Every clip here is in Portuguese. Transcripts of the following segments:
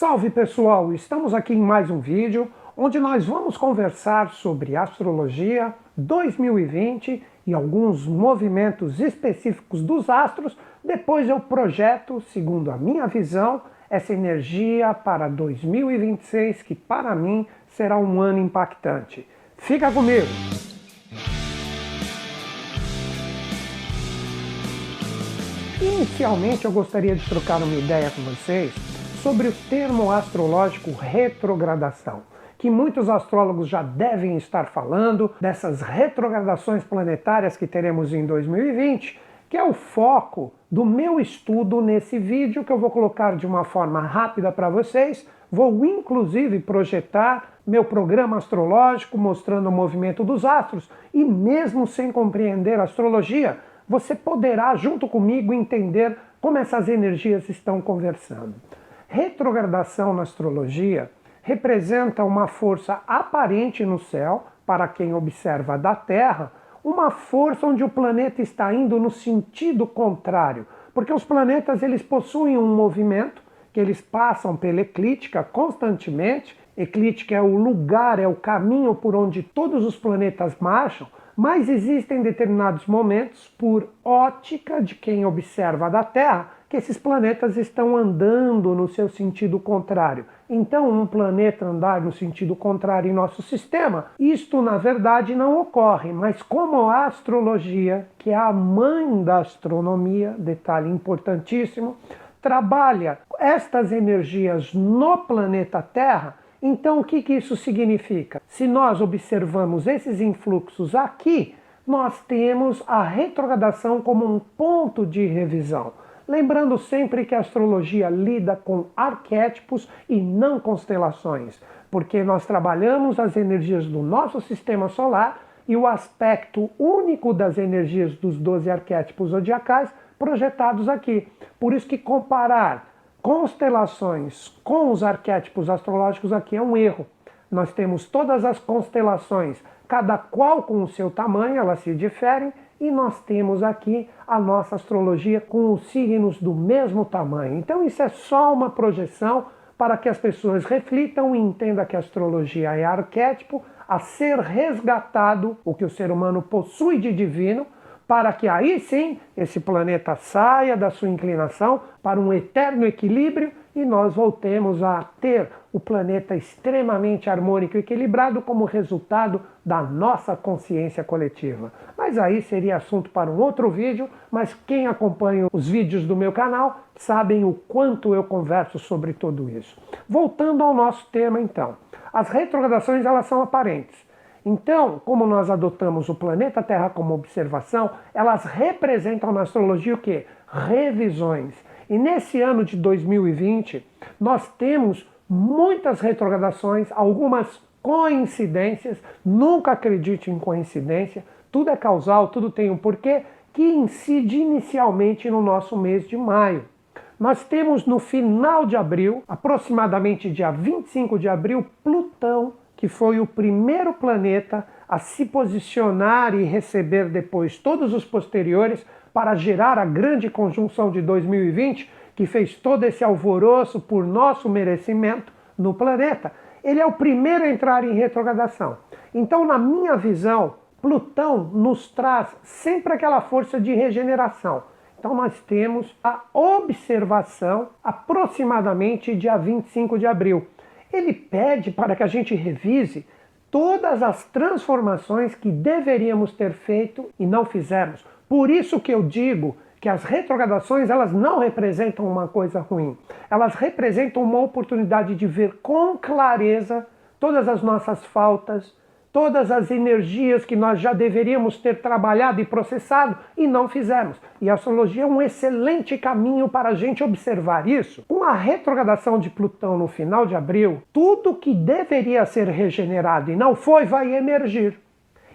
Salve pessoal, estamos aqui em mais um vídeo onde nós vamos conversar sobre astrologia 2020 e alguns movimentos específicos dos astros. Depois eu projeto, segundo a minha visão, essa energia para 2026 que para mim será um ano impactante. Fica comigo! Inicialmente eu gostaria de trocar uma ideia com vocês sobre o termo astrológico retrogradação, que muitos astrólogos já devem estar falando dessas retrogradações planetárias que teremos em 2020, que é o foco do meu estudo nesse vídeo que eu vou colocar de uma forma rápida para vocês. Vou inclusive projetar meu programa astrológico mostrando o movimento dos astros e mesmo sem compreender astrologia, você poderá junto comigo entender como essas energias estão conversando. Retrogradação na astrologia representa uma força aparente no céu, para quem observa da Terra, uma força onde o planeta está indo no sentido contrário, porque os planetas eles possuem um movimento que eles passam pela eclíptica constantemente. Eclíptica é o lugar, é o caminho por onde todos os planetas marcham, mas existem determinados momentos, por ótica de quem observa da Terra, que esses planetas estão andando no seu sentido contrário. Então, um planeta andar no sentido contrário em nosso sistema, isto na verdade não ocorre, mas como a astrologia, que é a mãe da astronomia, detalhe importantíssimo, trabalha estas energias no planeta Terra, então o que, que isso significa? Se nós observamos esses influxos aqui, nós temos a retrogradação como um ponto de revisão. Lembrando sempre que a astrologia lida com arquétipos e não constelações, porque nós trabalhamos as energias do nosso sistema solar e o aspecto único das energias dos 12 arquétipos zodiacais projetados aqui. Por isso que comparar constelações com os arquétipos astrológicos aqui é um erro. Nós temos todas as constelações, cada qual com o seu tamanho, elas se diferem, e nós temos aqui a nossa astrologia com os signos do mesmo tamanho. Então isso é só uma projeção para que as pessoas reflitam e entendam que a astrologia é arquétipo a ser resgatado, o que o ser humano possui de divino, para que aí sim esse planeta saia da sua inclinação para um eterno equilíbrio e nós voltemos a ter o planeta extremamente harmônico e equilibrado como resultado da nossa consciência coletiva. Mas aí seria assunto para um outro vídeo, mas quem acompanha os vídeos do meu canal sabem o quanto eu converso sobre tudo isso. Voltando ao nosso tema então. As retrogradações elas são aparentes. Então, como nós adotamos o planeta Terra como observação, elas representam na astrologia o quê? Revisões. E nesse ano de 2020, nós temos muitas retrogradações, algumas coincidências, nunca acredite em coincidência, tudo é causal, tudo tem um porquê, que incide inicialmente no nosso mês de maio. Nós temos no final de abril, aproximadamente dia 25 de abril, Plutão que foi o primeiro planeta a se posicionar e receber depois todos os posteriores para gerar a grande conjunção de 2020, que fez todo esse alvoroço por nosso merecimento no planeta. Ele é o primeiro a entrar em retrogradação. Então, na minha visão, Plutão nos traz sempre aquela força de regeneração. Então nós temos a observação aproximadamente dia 25 de abril ele pede para que a gente revise todas as transformações que deveríamos ter feito e não fizemos. Por isso que eu digo que as retrogradações elas não representam uma coisa ruim. Elas representam uma oportunidade de ver com clareza todas as nossas faltas, todas as energias que nós já deveríamos ter trabalhado e processado e não fizemos. E a astrologia é um excelente caminho para a gente observar isso. Com a retrogradação de Plutão no final de abril, tudo que deveria ser regenerado e não foi vai emergir.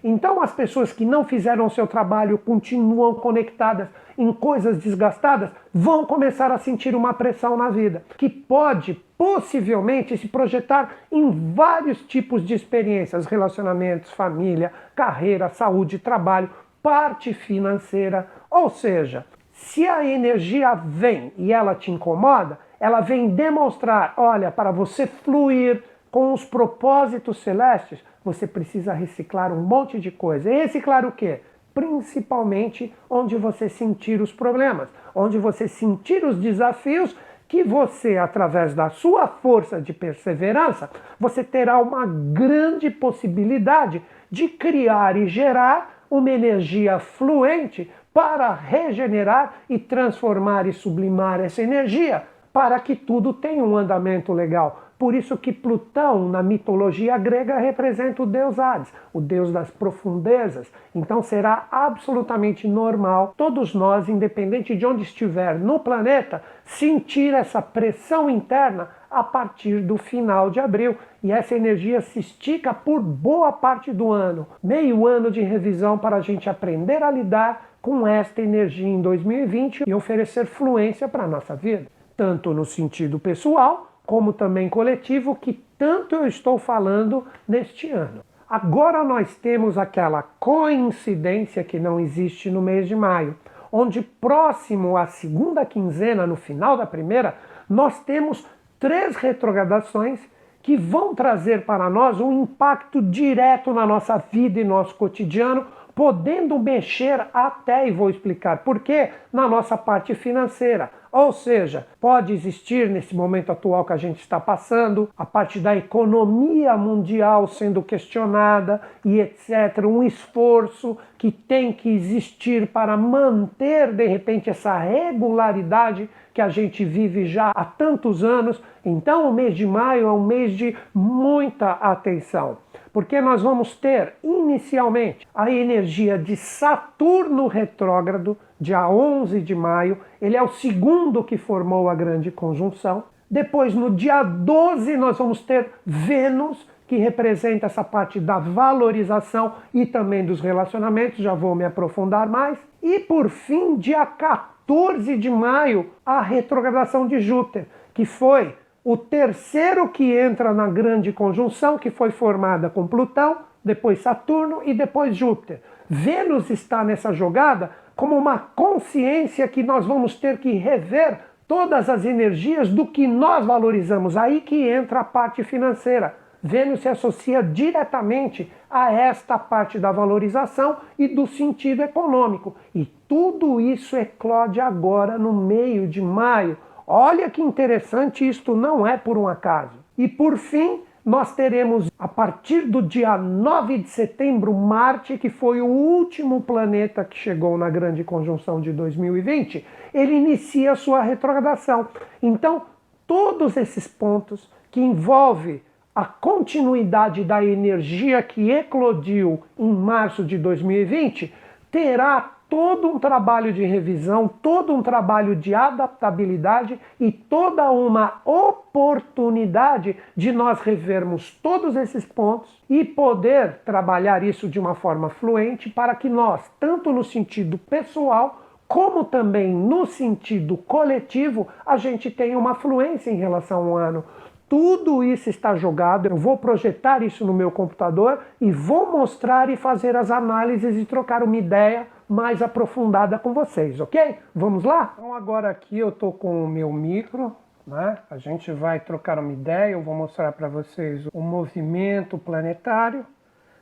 Então as pessoas que não fizeram o seu trabalho continuam conectadas em coisas desgastadas, vão começar a sentir uma pressão na vida, que pode possivelmente se projetar em vários tipos de experiências, relacionamentos, família, carreira, saúde, trabalho, parte financeira, ou seja, se a energia vem e ela te incomoda, ela vem demonstrar, olha, para você fluir com os propósitos celestes, você precisa reciclar um monte de coisa. E reciclar o quê? Principalmente onde você sentir os problemas, onde você sentir os desafios que você, através da sua força de perseverança, você terá uma grande possibilidade de criar e gerar uma energia fluente para regenerar e transformar e sublimar essa energia, para que tudo tenha um andamento legal. Por isso que Plutão, na mitologia grega, representa o deus Hades, o deus das profundezas. Então será absolutamente normal todos nós, independente de onde estiver no planeta, sentir essa pressão interna a partir do final de abril. E essa energia se estica por boa parte do ano. Meio ano de revisão para a gente aprender a lidar com esta energia em 2020 e oferecer fluência para a nossa vida. Tanto no sentido pessoal, como também coletivo, que tanto eu estou falando neste ano. Agora nós temos aquela coincidência que não existe no mês de maio, onde próximo à segunda quinzena, no final da primeira, nós temos três retrogradações que vão trazer para nós um impacto direto na nossa vida e nosso cotidiano, podendo mexer até, e vou explicar por quê, na nossa parte financeira. Ou seja, pode existir nesse momento atual que a gente está passando, a parte da economia mundial sendo questionada e etc., um esforço que tem que existir para manter de repente essa regularidade que a gente vive já há tantos anos. Então, o mês de maio é um mês de muita atenção porque nós vamos ter inicialmente a energia de Saturno retrógrado, dia 11 de maio, ele é o segundo que formou a grande conjunção. Depois, no dia 12, nós vamos ter Vênus, que representa essa parte da valorização e também dos relacionamentos, já vou me aprofundar mais. E por fim, dia 14 de maio, a retrogradação de Júpiter, que foi o terceiro que entra na grande conjunção, que foi formada com Plutão, depois Saturno e depois Júpiter. Vênus está nessa jogada como uma consciência que nós vamos ter que rever todas as energias do que nós valorizamos. Aí que entra a parte financeira. Vênus se associa diretamente a esta parte da valorização e do sentido econômico. E tudo isso eclode agora no meio de maio, Olha que interessante, isto não é por um acaso. E por fim, nós teremos a partir do dia 9 de setembro Marte, que foi o último planeta que chegou na grande conjunção de 2020, ele inicia sua retrogradação. Então, todos esses pontos que envolvem a continuidade da energia que eclodiu em março de 2020 terá todo um trabalho de revisão, todo um trabalho de adaptabilidade e toda uma oportunidade de nós revermos todos esses pontos e poder trabalhar isso de uma forma fluente para que nós, tanto no sentido pessoal, como também no sentido coletivo, a gente tenha uma fluência em relação ao ano. Tudo isso está jogado, eu vou projetar isso no meu computador e vou mostrar e fazer as análises e trocar uma ideia mais aprofundada com vocês, ok? Vamos lá? Então agora aqui eu estou com o meu micro, né? A gente vai trocar uma ideia, eu vou mostrar para vocês o movimento planetário.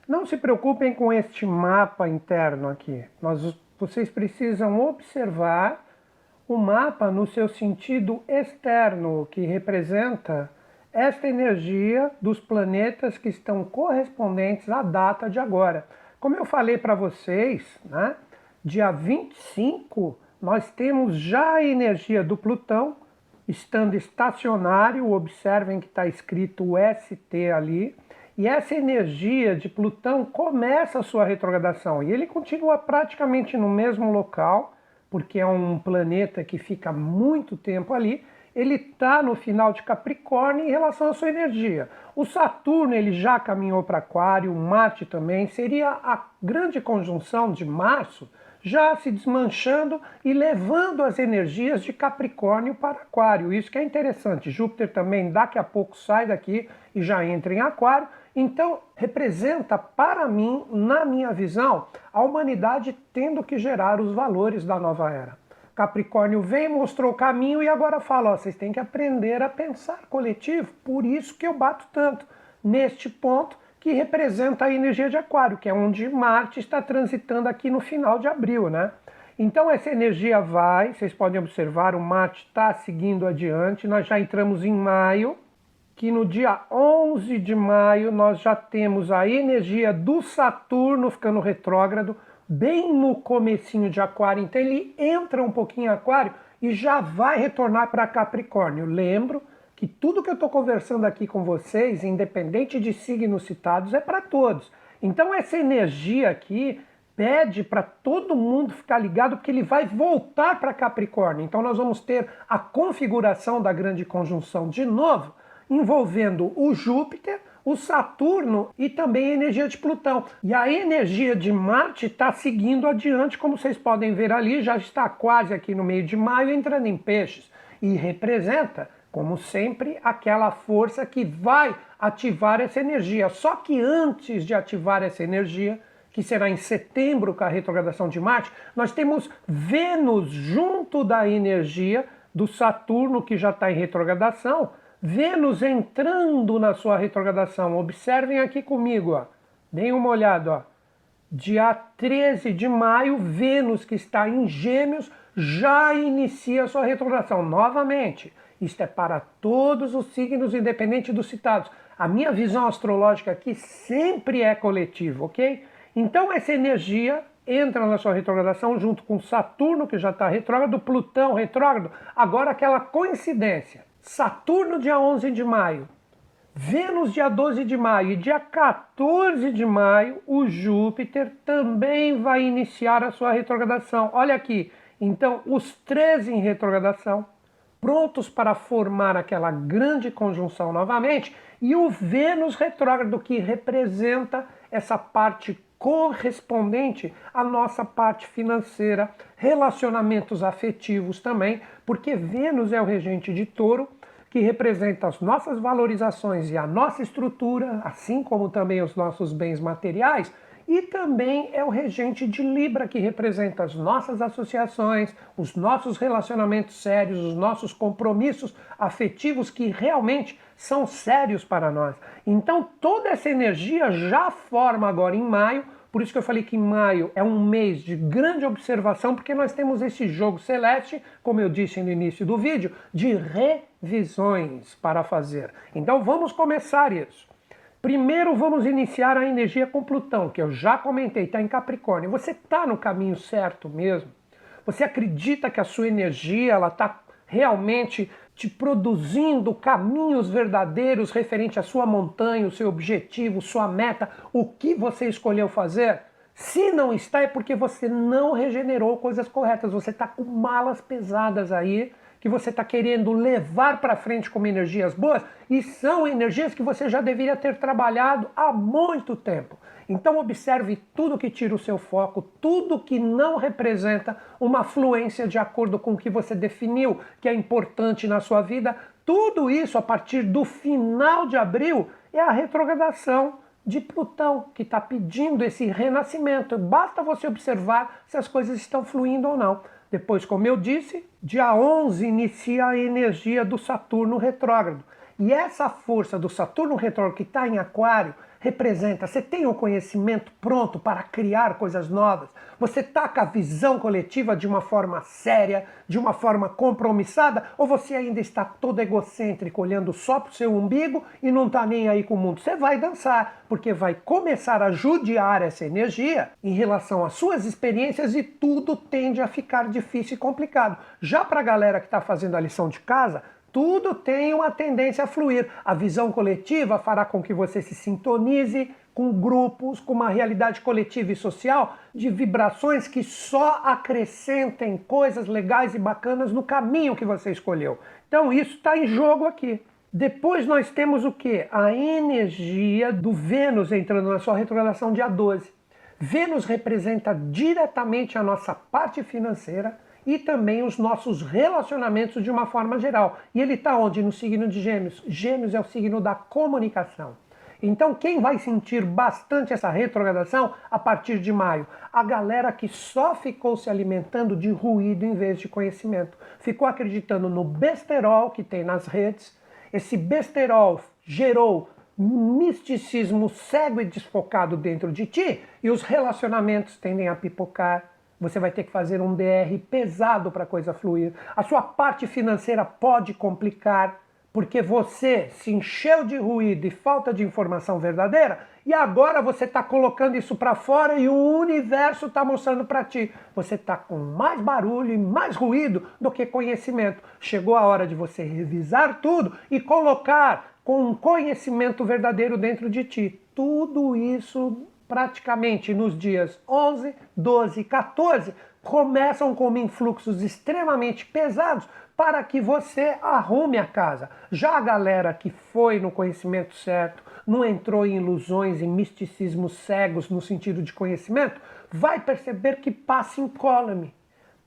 Não se preocupem com este mapa interno aqui. Nós, vocês precisam observar o mapa no seu sentido externo, que representa esta energia dos planetas que estão correspondentes à data de agora. Como eu falei para vocês, né, dia 25, nós temos já a energia do Plutão estando estacionário, observem que está escrito ST ali, e essa energia de Plutão começa a sua retrogradação e ele continua praticamente no mesmo local, porque é um planeta que fica muito tempo ali, ele está no final de Capricórnio em relação à sua energia. O Saturno ele já caminhou para Aquário, Marte também, seria a grande conjunção de março já se desmanchando e levando as energias de Capricórnio para Aquário. Isso que é interessante. Júpiter também daqui a pouco sai daqui e já entra em Aquário. Então, representa para mim, na minha visão, a humanidade tendo que gerar os valores da nova era. Capricórnio vem, mostrou o caminho e agora fala: ó, vocês têm que aprender a pensar coletivo. Por isso que eu bato tanto neste ponto que representa a energia de Aquário, que é onde Marte está transitando aqui no final de abril, né? Então essa energia vai, vocês podem observar, o Marte está seguindo adiante. Nós já entramos em maio, que no dia 11 de maio nós já temos a energia do Saturno ficando retrógrado, bem no comecinho de Aquário. Então ele entra um pouquinho em Aquário e já vai retornar para Capricórnio. Lembro que tudo que eu estou conversando aqui com vocês, independente de signos citados, é para todos. Então essa energia aqui pede para todo mundo ficar ligado porque ele vai voltar para Capricórnio. Então nós vamos ter a configuração da grande conjunção de novo, envolvendo o Júpiter, o Saturno e também a energia de Plutão. E a energia de Marte está seguindo adiante, como vocês podem ver ali, já está quase aqui no meio de maio entrando em peixes e representa, como sempre, aquela força que vai ativar essa energia. Só que antes de ativar essa energia, que será em setembro com a retrogradação de Marte, nós temos Vênus junto da energia do Saturno que já está em retrogradação, Vênus entrando na sua retrogradação. Observem aqui comigo, ó. deem uma olhada. Ó. Dia 13 de maio, Vênus, que está em Gêmeos, já inicia sua retrogradação. Novamente, isto é para todos os signos, independente dos citados. A minha visão astrológica aqui sempre é coletiva, ok? Então essa energia entra na sua retrogradação junto com Saturno, que já está retrógrado, Plutão retrógrado. Agora aquela coincidência. Saturno dia 11 de maio, Vênus dia 12 de maio e dia 14 de maio, o Júpiter também vai iniciar a sua retrogradação. Olha aqui, então os três em retrogradação, prontos para formar aquela grande conjunção novamente, e o Vênus retrógrado que representa essa parte correspondente à nossa parte financeira, relacionamentos afetivos também, porque Vênus é o regente de touro, que representa as nossas valorizações e a nossa estrutura, assim como também os nossos bens materiais, e também é o regente de Libra, que representa as nossas associações, os nossos relacionamentos sérios, os nossos compromissos afetivos que realmente são sérios para nós. Então, toda essa energia já forma agora em maio. Por isso que eu falei que maio é um mês de grande observação, porque nós temos esse jogo celeste, como eu disse no início do vídeo, de revisões para fazer. Então vamos começar isso. Primeiro vamos iniciar a energia com Plutão, que eu já comentei, está em Capricórnio. Você está no caminho certo mesmo? Você acredita que a sua energia ela está realmente te produzindo caminhos verdadeiros referente à sua montanha, o seu objetivo, sua meta, o que você escolheu fazer? Se não está, é porque você não regenerou coisas corretas. Você está com malas pesadas aí que você está querendo levar para frente como energias boas e são energias que você já deveria ter trabalhado há muito tempo. Então observe tudo que tira o seu foco, tudo que não representa uma fluência de acordo com o que você definiu que é importante na sua vida. Tudo isso a partir do final de abril é a retrogradação de Plutão, que está pedindo esse renascimento. Basta você observar se as coisas estão fluindo ou não. Depois, como eu disse, dia 11 inicia a energia do Saturno retrógrado. E essa força do Saturno retrógrado que está em Aquário representa, você tem o conhecimento pronto para criar coisas novas, você com a visão coletiva de uma forma séria, de uma forma compromissada, ou você ainda está todo egocêntrico, olhando só para o seu umbigo e não está nem aí com o mundo? Você vai dançar, porque vai começar a judiar essa energia em relação às suas experiências e tudo tende a ficar difícil e complicado. Já para a galera que está fazendo a lição de casa, tudo tem uma tendência a fluir. A visão coletiva fará com que você se sintonize com grupos, com uma realidade coletiva e social de vibrações que só acrescentem coisas legais e bacanas no caminho que você escolheu. Então isso está em jogo aqui. Depois nós temos o que? A energia do Vênus entrando na sua retrogradação dia 12. Vênus representa diretamente a nossa parte financeira, e também os nossos relacionamentos de uma forma geral. E ele está onde? No signo de Gêmeos. Gêmeos é o signo da comunicação. Então, quem vai sentir bastante essa retrogradação a partir de maio? A galera que só ficou se alimentando de ruído em vez de conhecimento. Ficou acreditando no besterol que tem nas redes. Esse besterol gerou misticismo cego e desfocado dentro de ti e os relacionamentos tendem a pipocar. Você vai ter que fazer um DR pesado para a coisa fluir. A sua parte financeira pode complicar porque você se encheu de ruído e falta de informação verdadeira e agora você está colocando isso para fora e o universo está mostrando para ti. Você está com mais barulho e mais ruído do que conhecimento. Chegou a hora de você revisar tudo e colocar com um conhecimento verdadeiro dentro de ti. Tudo isso praticamente nos dias 11, 12 e 14 começam como influxos extremamente pesados para que você arrume a casa. Já a galera que foi no conhecimento certo, não entrou em ilusões e misticismos cegos no sentido de conhecimento, vai perceber que passa incólume,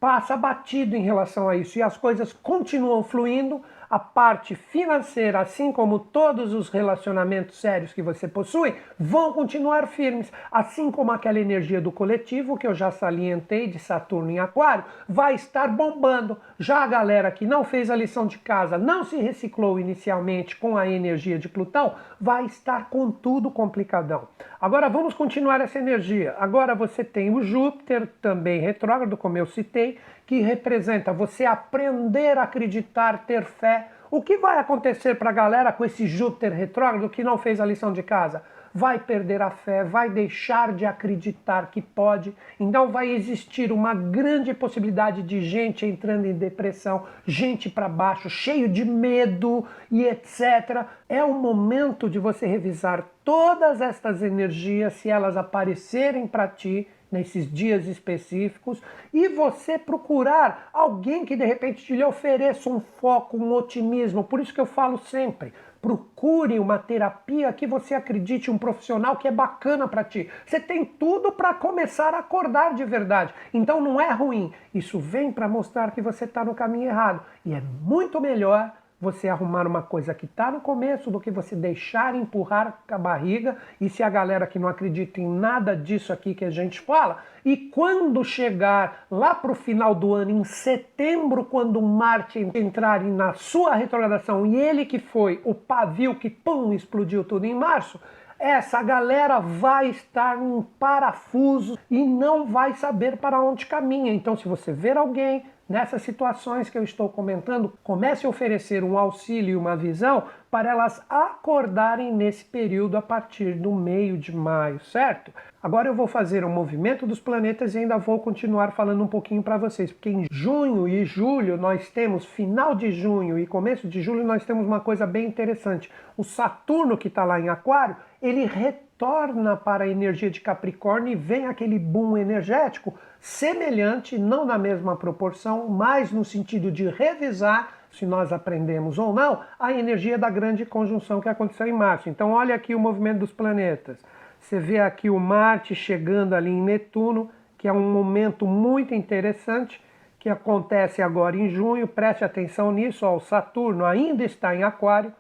passa batido em relação a isso e as coisas continuam fluindo a parte financeira, assim como todos os relacionamentos sérios que você possui, vão continuar firmes, assim como aquela energia do coletivo que eu já salientei de Saturno em Aquário, vai estar bombando. Já a galera que não fez a lição de casa, não se reciclou inicialmente com a energia de Plutão, vai estar com tudo complicadão. Agora vamos continuar essa energia. Agora você tem o Júpiter também retrógrado, como eu citei, que representa você aprender a acreditar, ter fé. O que vai acontecer para a galera com esse Júpiter retrógrado que não fez a lição de casa? Vai perder a fé, vai deixar de acreditar que pode. Então vai existir uma grande possibilidade de gente entrando em depressão, gente para baixo, cheio de medo e etc. É o momento de você revisar todas estas energias, se elas aparecerem para ti, nesses dias específicos e você procurar alguém que de repente lhe ofereça um foco, um otimismo. Por isso que eu falo sempre, procure uma terapia que você acredite, um profissional que é bacana para ti. Você tem tudo para começar a acordar de verdade. Então não é ruim. Isso vem para mostrar que você está no caminho errado e é muito melhor você arrumar uma coisa que está no começo do que você deixar empurrar com a barriga. E se a galera que não acredita em nada disso aqui que a gente fala, e quando chegar lá para o final do ano, em setembro, quando Marte entrar na sua retrogradação e ele que foi o pavio que pum, explodiu tudo em março, essa galera vai estar em parafuso e não vai saber para onde caminha. Então, se você ver alguém nessas situações que eu estou comentando, comece a oferecer um auxílio e uma visão para elas acordarem nesse período a partir do meio de maio, certo? Agora eu vou fazer um movimento dos planetas e ainda vou continuar falando um pouquinho para vocês, porque em junho e julho nós temos, final de junho e começo de julho, nós temos uma coisa bem interessante. O Saturno que está lá em Aquário, ele retorna para a energia de Capricórnio e vem aquele boom energético semelhante, não na mesma proporção, mas no sentido de revisar se nós aprendemos ou não, a energia da grande conjunção que aconteceu em março. Então, olha aqui o movimento dos planetas. Você vê aqui o Marte chegando ali em Netuno, que é um momento muito interessante, que acontece agora em junho. Preste atenção nisso, ó, o Saturno ainda está em Aquário.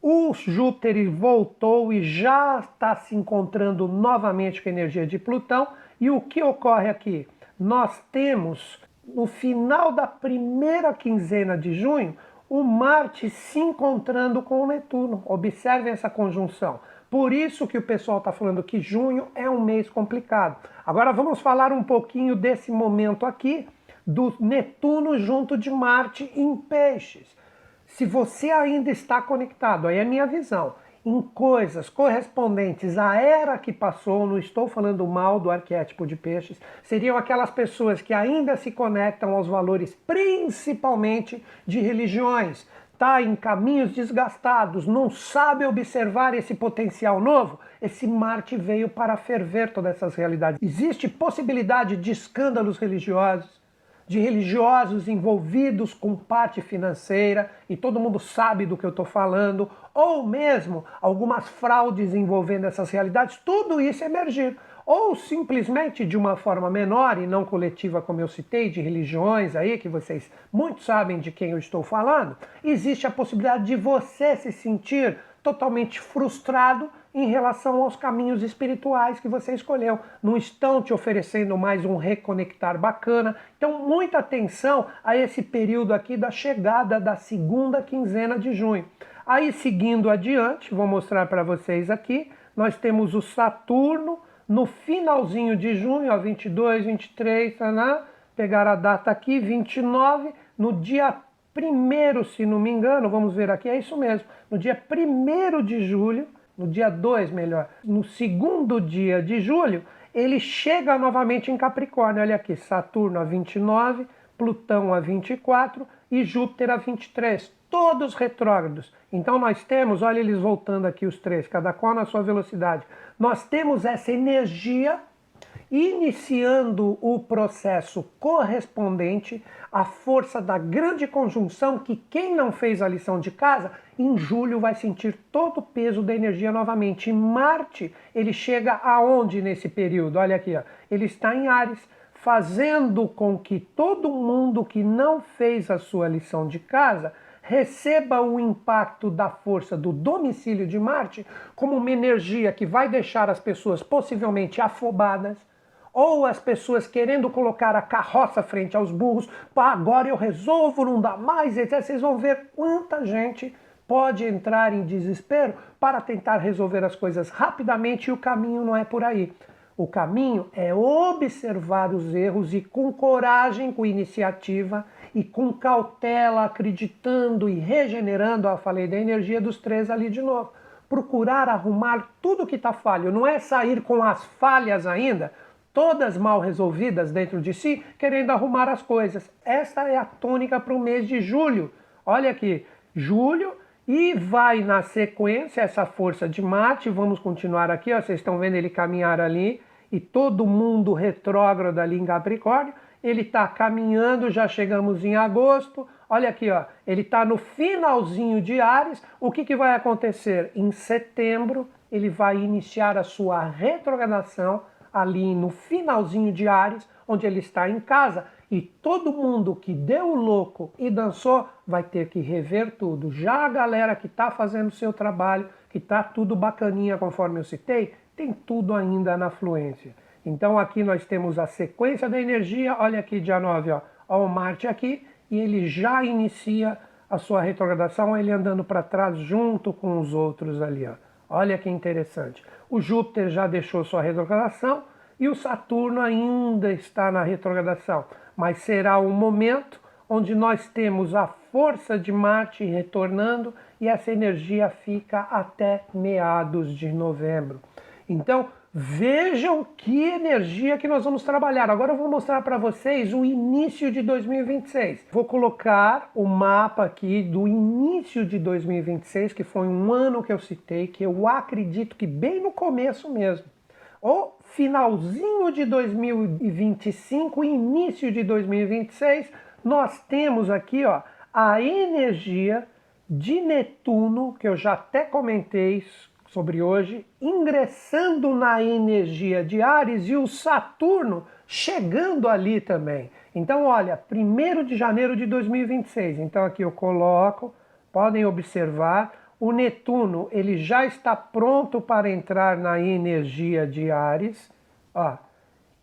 O Júpiter voltou e já está se encontrando novamente com a energia de Plutão. E o que ocorre aqui? Nós temos no final da primeira quinzena de junho, o Marte se encontrando com o Netuno. Observem essa conjunção. Por isso que o pessoal está falando que junho é um mês complicado. Agora vamos falar um pouquinho desse momento aqui do Netuno junto de Marte em Peixes. Se você ainda está conectado, aí é a minha visão em coisas correspondentes à era que passou, não estou falando mal do arquétipo de peixes, seriam aquelas pessoas que ainda se conectam aos valores principalmente de religiões, está em caminhos desgastados, não sabe observar esse potencial novo, esse Marte veio para ferver todas essas realidades. Existe possibilidade de escândalos religiosos, de religiosos envolvidos com parte financeira, e todo mundo sabe do que eu estou falando, ou mesmo algumas fraudes envolvendo essas realidades, tudo isso emergir. Ou simplesmente de uma forma menor e não coletiva, como eu citei, de religiões aí, que vocês muito sabem de quem eu estou falando, existe a possibilidade de você se sentir totalmente frustrado em relação aos caminhos espirituais que você escolheu. Não estão te oferecendo mais um reconectar bacana. Então, muita atenção a esse período aqui da chegada da segunda quinzena de junho. Aí, seguindo adiante, vou mostrar para vocês aqui, nós temos o Saturno no finalzinho de junho, ó, 22, 23, tá, pegar a data aqui, 29, no dia primeiro, se não me engano, vamos ver aqui, é isso mesmo, no dia 1 de julho, no dia 2 melhor, no segundo dia de julho, ele chega novamente em Capricórnio. Olha aqui, Saturno a 29, Plutão a 24 e Júpiter a 23, todos retrógrados. Então nós temos, olha eles voltando aqui os três, cada qual na sua velocidade. Nós temos essa energia iniciando o processo correspondente à força da grande conjunção que quem não fez a lição de casa, em julho vai sentir todo o peso da energia novamente. E Marte, ele chega aonde nesse período? Olha aqui, ó. ele está em Ares, fazendo com que todo mundo que não fez a sua lição de casa receba o impacto da força do domicílio de Marte como uma energia que vai deixar as pessoas possivelmente afobadas, ou as pessoas querendo colocar a carroça frente aos burros, pá, agora eu resolvo, não dá mais, etc. Vocês vão ver quanta gente pode entrar em desespero para tentar resolver as coisas rapidamente e o caminho não é por aí. O caminho é observar os erros e com coragem, com iniciativa e com cautela, acreditando e regenerando, eu falei da energia dos três ali de novo. Procurar arrumar tudo que está falho, não é sair com as falhas ainda, todas mal resolvidas dentro de si, querendo arrumar as coisas. Esta é a tônica para o mês de julho. Olha aqui, julho e vai na sequência essa força de Marte. Vamos continuar aqui, ó, vocês estão vendo ele caminhar ali e todo mundo retrógrado ali em Capricórnio. Ele está caminhando, já chegamos em agosto. Olha aqui, ó, ele está no finalzinho de Ares. O que, que vai acontecer? Em setembro, ele vai iniciar a sua retrogradação ali no finalzinho de Ares, onde ele está em casa, e todo mundo que deu louco e dançou vai ter que rever tudo. Já a galera que está fazendo seu trabalho, que está tudo bacaninha conforme eu citei, tem tudo ainda na fluência. Então aqui nós temos a sequência da energia, olha aqui dia 9, ó, ó o Marte aqui, e ele já inicia a sua retrogradação, ele andando para trás junto com os outros ali, ó. Olha que interessante. O Júpiter já deixou sua retrogradação e o Saturno ainda está na retrogradação, mas será um momento onde nós temos a força de Marte retornando e essa energia fica até meados de novembro. Então, vejam que energia que nós vamos trabalhar. Agora eu vou mostrar para vocês o início de 2026. Vou colocar o mapa aqui do início de 2026, que foi um ano que eu citei, que eu acredito que bem no começo mesmo. Ou finalzinho de 2025, início de 2026, nós temos aqui ó, a energia de Netuno, que eu já até comentei sobre hoje, ingressando na energia de Ares e o Saturno chegando ali também. Então, olha, 1 de janeiro de 2026. Então, aqui eu coloco, podem observar, o Netuno ele já está pronto para entrar na energia de Ares. Ó,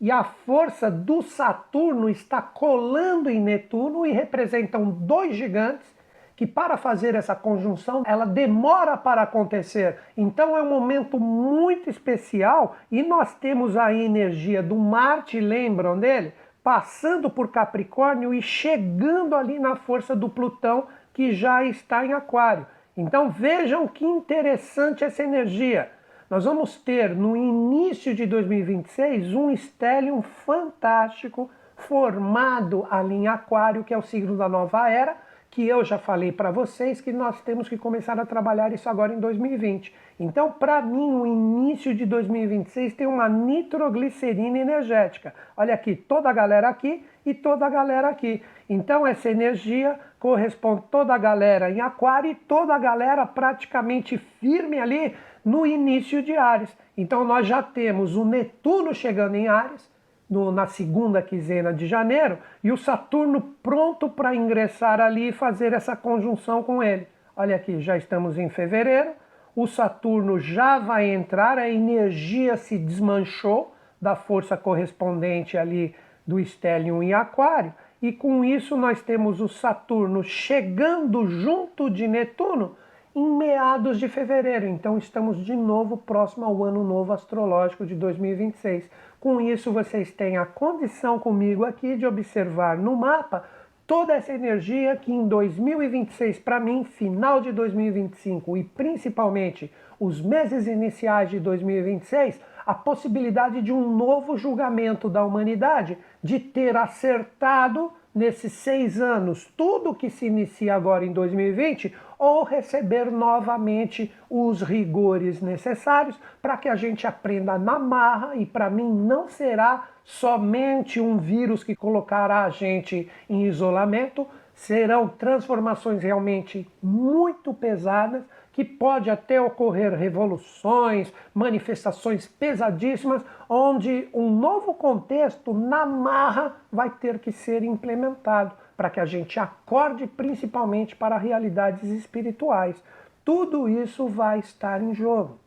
e a força do Saturno está colando em Netuno e representam dois gigantes que para fazer essa conjunção ela demora para acontecer. Então é um momento muito especial e nós temos a energia do Marte, lembram dele? Passando por Capricórnio e chegando ali na força do Plutão que já está em Aquário. Então vejam que interessante essa energia. Nós vamos ter no início de 2026 um stellium fantástico formado ali em Aquário, que é o signo da nova era, que eu já falei para vocês que nós temos que começar a trabalhar isso agora em 2020. Então, para mim, o início de 2026 tem uma nitroglicerina energética. Olha aqui, toda a galera aqui e toda a galera aqui. Então, essa energia corresponde toda a galera em Aquário e toda a galera praticamente firme ali no início de Ares. Então, nós já temos o Netuno chegando em Ares, no, na segunda quinzena de janeiro e o Saturno pronto para ingressar ali e fazer essa conjunção com ele. Olha aqui, já estamos em fevereiro, o Saturno já vai entrar, a energia se desmanchou da força correspondente ali do Stellium em Aquário, e com isso nós temos o Saturno chegando junto de Netuno em meados de fevereiro. Então estamos de novo próximo ao ano novo astrológico de 2026. Com isso vocês têm a condição comigo aqui de observar no mapa toda essa energia que em 2026, para mim, final de 2025 e principalmente os meses iniciais de 2026, a possibilidade de um novo julgamento da humanidade, de ter acertado nesses seis anos tudo que se inicia agora em 2020 ou receber novamente os rigores necessários para que a gente aprenda na marra e para mim não será somente um vírus que colocará a gente em isolamento, serão transformações realmente muito pesadas que pode até ocorrer revoluções, manifestações pesadíssimas, onde um novo contexto na marra vai ter que ser implementado para que a gente acorde principalmente para realidades espirituais. Tudo isso vai estar em jogo.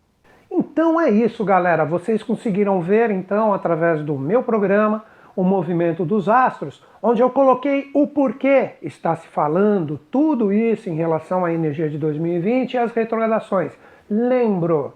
Então é isso, galera. Vocês conseguiram ver então através do meu programa o movimento dos astros, onde eu coloquei o porquê está se falando tudo isso em relação à energia de 2020 e as retrogradações. Lembro,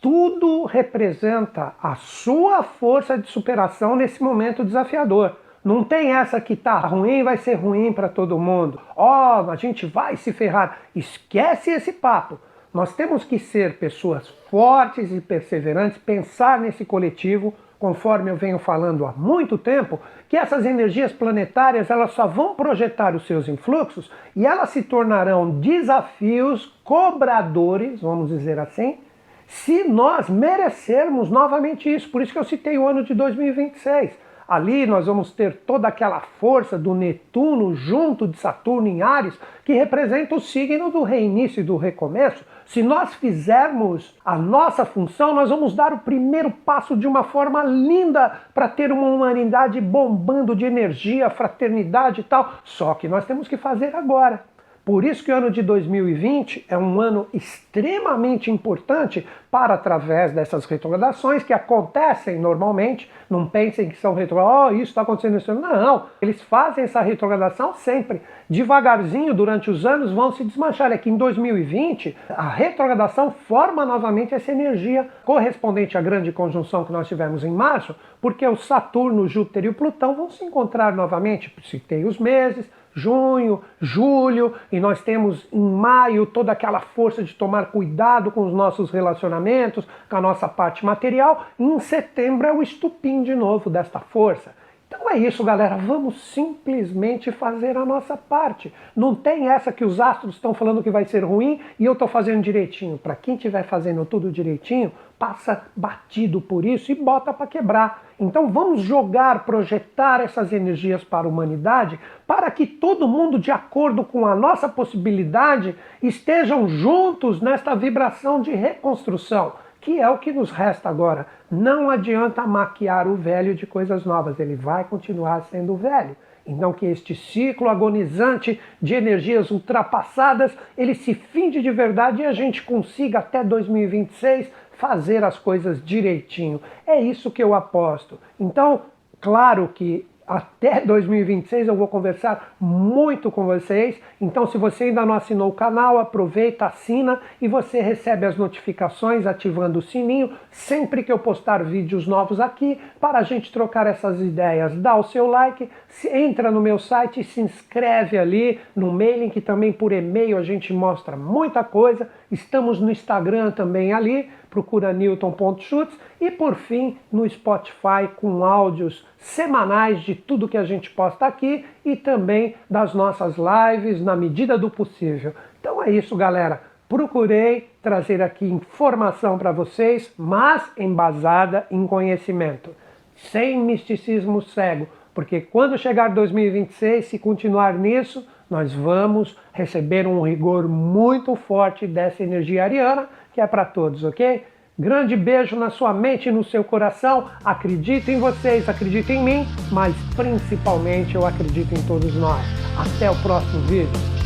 tudo representa a sua força de superação nesse momento desafiador. Não tem essa que tá ruim, vai ser ruim para todo mundo. Ó, oh, a gente vai se ferrar. Esquece esse papo. Nós temos que ser pessoas fortes e perseverantes, pensar nesse coletivo, conforme eu venho falando há muito tempo, que essas energias planetárias elas só vão projetar os seus influxos e elas se tornarão desafios cobradores, vamos dizer assim, se nós merecermos novamente isso. Por isso que eu citei o ano de 2026. Ali nós vamos ter toda aquela força do Netuno junto de Saturno em Ares, que representa o signo do reinício e do recomeço. Se nós fizermos a nossa função, nós vamos dar o primeiro passo de uma forma linda para ter uma humanidade bombando de energia, fraternidade e tal. Só que nós temos que fazer agora. Por isso que o ano de 2020 é um ano extremamente importante para através dessas retrogradações que acontecem normalmente. Não pensem que são retrogradações, oh, isso está acontecendo esse ano. Não, eles fazem essa retrogradação sempre. Devagarzinho, durante os anos, vão se desmanchar. É que em 2020, a retrogradação forma novamente essa energia correspondente à grande conjunção que nós tivemos em março, porque o Saturno, Júpiter e o Plutão vão se encontrar novamente. Citei os meses, junho, julho, e nós temos em maio toda aquela força de tomar cuidado com os nossos relacionamentos, com a nossa parte material, e em setembro é o estupim de novo desta força. Então é isso, galera. Vamos simplesmente fazer a nossa parte. Não tem essa que os astros estão falando que vai ser ruim e eu estou fazendo direitinho. Para quem estiver fazendo tudo direitinho, passa batido por isso e bota para quebrar. Então vamos jogar, projetar essas energias para a humanidade para que todo mundo, de acordo com a nossa possibilidade, estejam juntos nesta vibração de reconstrução que é o que nos resta agora. Não adianta maquiar o velho de coisas novas, ele vai continuar sendo velho. Então que este ciclo agonizante de energias ultrapassadas, ele se finde de verdade e a gente consiga até 2026 fazer as coisas direitinho. É isso que eu aposto. Então, claro que até 2026 eu vou conversar muito com vocês. Então, se você ainda não assinou o canal, aproveita, assina e você recebe as notificações ativando o sininho sempre que eu postar vídeos novos aqui para a gente trocar essas ideias. Dá o seu like, entra no meu site e se inscreve ali no mailing que também por e-mail a gente mostra muita coisa. Estamos no Instagram também ali procura Newton.chutes e por fim no Spotify com áudios semanais de tudo que a gente posta aqui e também das nossas lives na medida do possível. Então é isso, galera. Procurei trazer aqui informação para vocês, mas embasada em conhecimento, sem misticismo cego, porque quando chegar 2026, se continuar nisso, nós vamos receber um rigor muito forte dessa energia ariana que é para todos, ok? Grande beijo na sua mente e no seu coração. Acredito em vocês, acredito em mim, mas principalmente eu acredito em todos nós. Até o próximo vídeo.